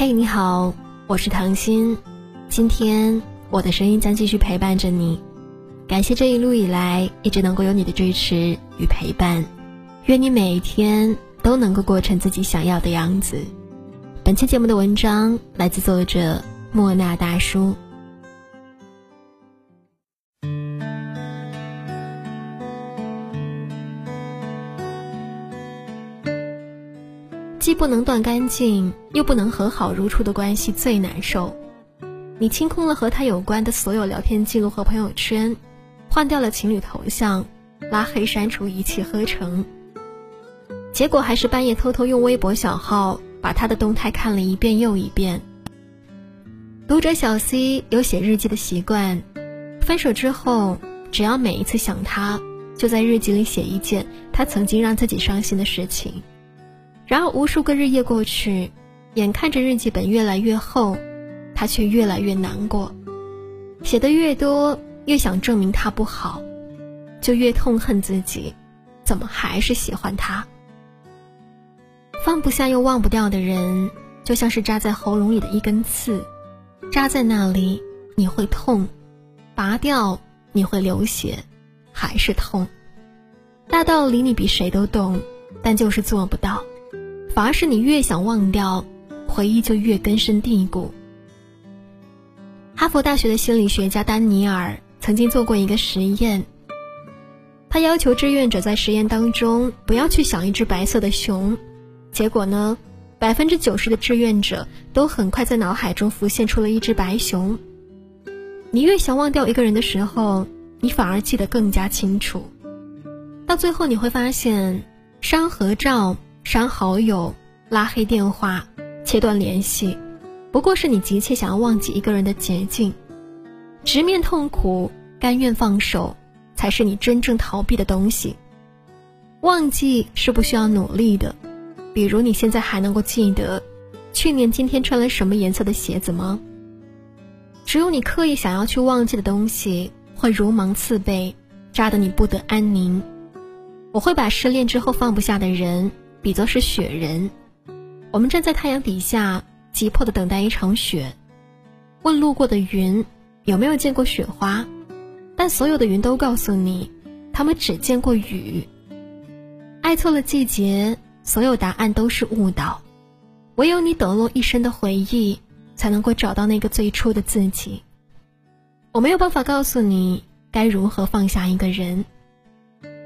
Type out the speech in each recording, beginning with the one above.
嘿，你好，我是唐心。今天我的声音将继续陪伴着你。感谢这一路以来一直能够有你的支持与陪伴。愿你每一天都能够过成自己想要的样子。本期节目的文章来自作者莫那大叔。不能断干净，又不能和好如初的关系最难受。你清空了和他有关的所有聊天记录和朋友圈，换掉了情侣头像，拉黑删除一气呵成。结果还是半夜偷偷用微博小号把他的动态看了一遍又一遍。读者小 C 有写日记的习惯，分手之后，只要每一次想他，就在日记里写一件他曾经让自己伤心的事情。然而无数个日夜过去，眼看着日记本越来越厚，他却越来越难过。写的越多，越想证明他不好，就越痛恨自己，怎么还是喜欢他？放不下又忘不掉的人，就像是扎在喉咙里的一根刺，扎在那里你会痛，拔掉你会流血，还是痛。大道理你比谁都懂，但就是做不到。反而是你越想忘掉，回忆就越根深蒂固。哈佛大学的心理学家丹尼尔曾经做过一个实验，他要求志愿者在实验当中不要去想一只白色的熊，结果呢，百分之九十的志愿者都很快在脑海中浮现出了一只白熊。你越想忘掉一个人的时候，你反而记得更加清楚，到最后你会发现，删合照。删好友、拉黑电话、切断联系，不过是你急切想要忘记一个人的捷径。直面痛苦，甘愿放手，才是你真正逃避的东西。忘记是不需要努力的，比如你现在还能够记得去年今天穿了什么颜色的鞋子吗？只有你刻意想要去忘记的东西，会如芒刺背，扎得你不得安宁。我会把失恋之后放不下的人。比作是雪人，我们站在太阳底下，急迫的等待一场雪。问路过的云有没有见过雪花，但所有的云都告诉你，他们只见过雨。爱错了季节，所有答案都是误导。唯有你抖落一身的回忆，才能够找到那个最初的自己。我没有办法告诉你该如何放下一个人，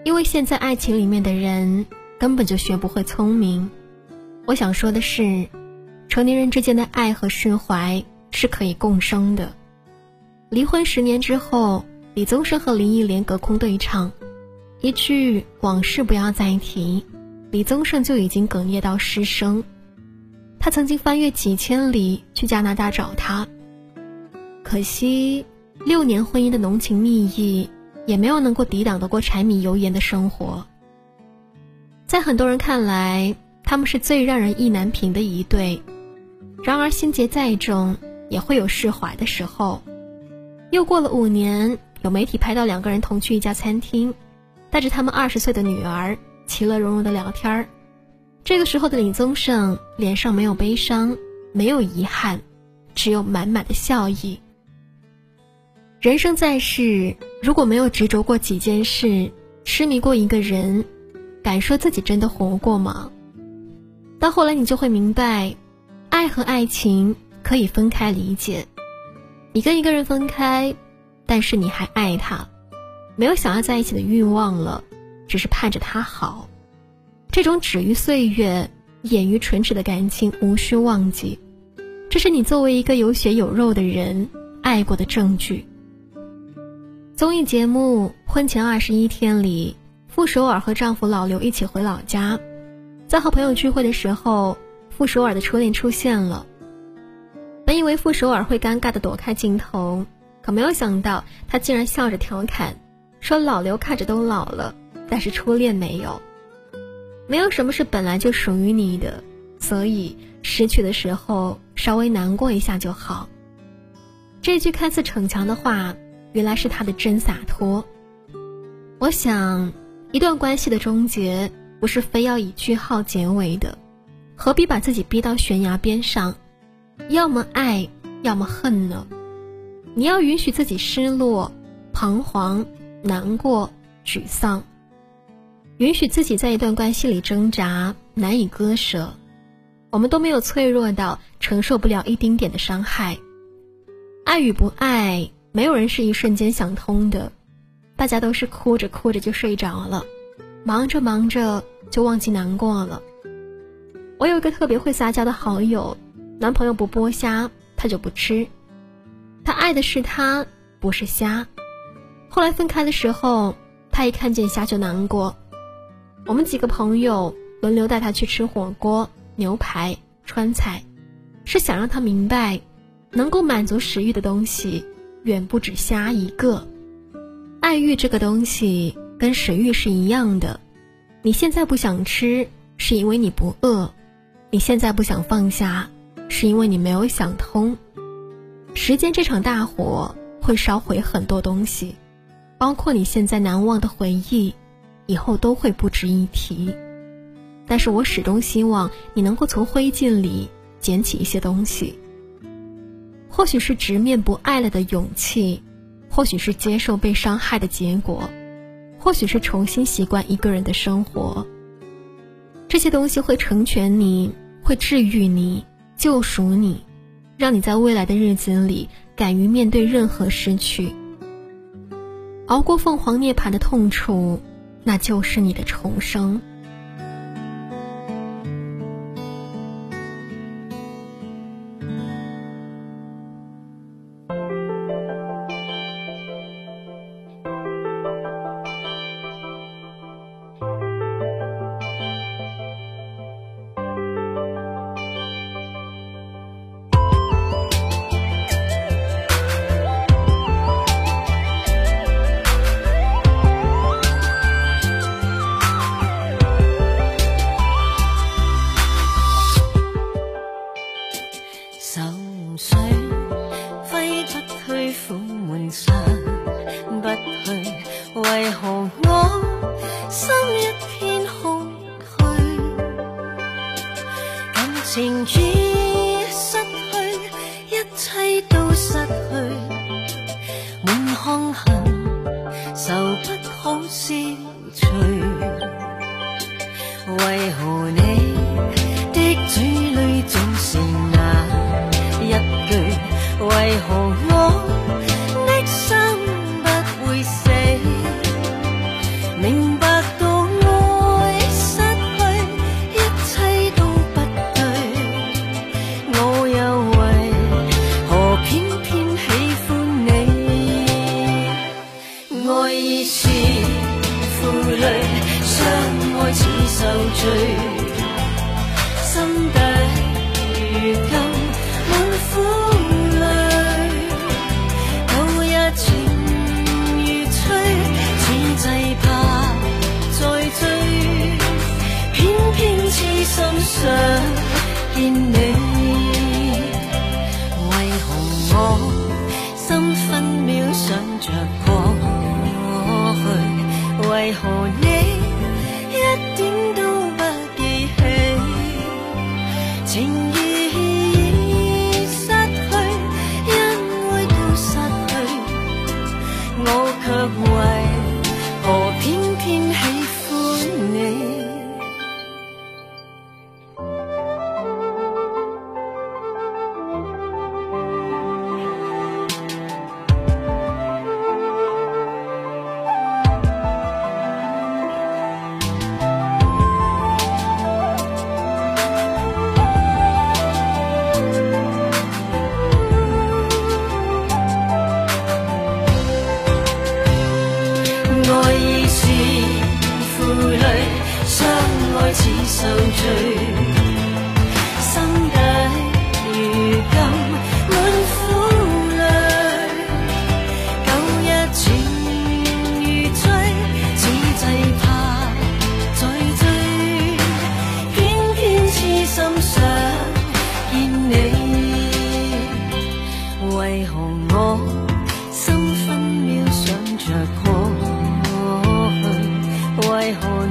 因为现在爱情里面的人。根本就学不会聪明。我想说的是，成年人之间的爱和释怀是可以共生的。离婚十年之后，李宗盛和林忆莲隔空对唱，一句“往事不要再提”，李宗盛就已经哽咽到失声。他曾经翻越几千里去加拿大找她，可惜六年婚姻的浓情蜜意，也没有能够抵挡得过柴米油盐的生活。在很多人看来，他们是最让人意难平的一对。然而，心结再重，也会有释怀的时候。又过了五年，有媒体拍到两个人同去一家餐厅，带着他们二十岁的女儿，其乐融融的聊天儿。这个时候的李宗盛脸上没有悲伤，没有遗憾，只有满满的笑意。人生在世，如果没有执着过几件事，痴迷过一个人。敢说自己真的活过吗？到后来你就会明白，爱和爱情可以分开理解。你跟一个人分开，但是你还爱他，没有想要在一起的欲望了，只是盼着他好。这种止于岁月、掩于唇齿的感情，无需忘记。这是你作为一个有血有肉的人爱过的证据。综艺节目《婚前二十一天》里。傅首尔和丈夫老刘一起回老家，在和朋友聚会的时候，傅首尔的初恋出现了。本以为傅首尔会尴尬的躲开镜头，可没有想到他竟然笑着调侃，说老刘看着都老了，但是初恋没有。没有什么是本来就属于你的，所以失去的时候稍微难过一下就好。这句看似逞强的话，原来是他的真洒脱。我想。一段关系的终结，不是非要以句号结尾的，何必把自己逼到悬崖边上？要么爱，要么恨呢？你要允许自己失落、彷徨、难过、沮丧，允许自己在一段关系里挣扎、难以割舍。我们都没有脆弱到承受不了一丁点的伤害。爱与不爱，没有人是一瞬间想通的，大家都是哭着哭着就睡着了，忙着忙着就忘记难过了。我有一个特别会撒娇的好友，男朋友不剥虾，他就不吃。他爱的是他，不是虾。后来分开的时候，他一看见虾就难过。我们几个朋友轮流带他去吃火锅。牛排、川菜，是想让他明白，能够满足食欲的东西远不止虾一个。爱欲这个东西跟食欲是一样的，你现在不想吃，是因为你不饿；你现在不想放下，是因为你没有想通。时间这场大火会烧毁很多东西，包括你现在难忘的回忆，以后都会不值一提。但是我始终希望你能够从灰烬里捡起一些东西。或许是直面不爱了的勇气，或许是接受被伤害的结果，或许是重新习惯一个人的生活。这些东西会成全你，会治愈你，救赎你，让你在未来的日子里敢于面对任何失去，熬过凤凰涅槃的痛楚，那就是你的重生。情已失去，一切都失去，满腔恨愁不好消除。为何你醉心我 my heart.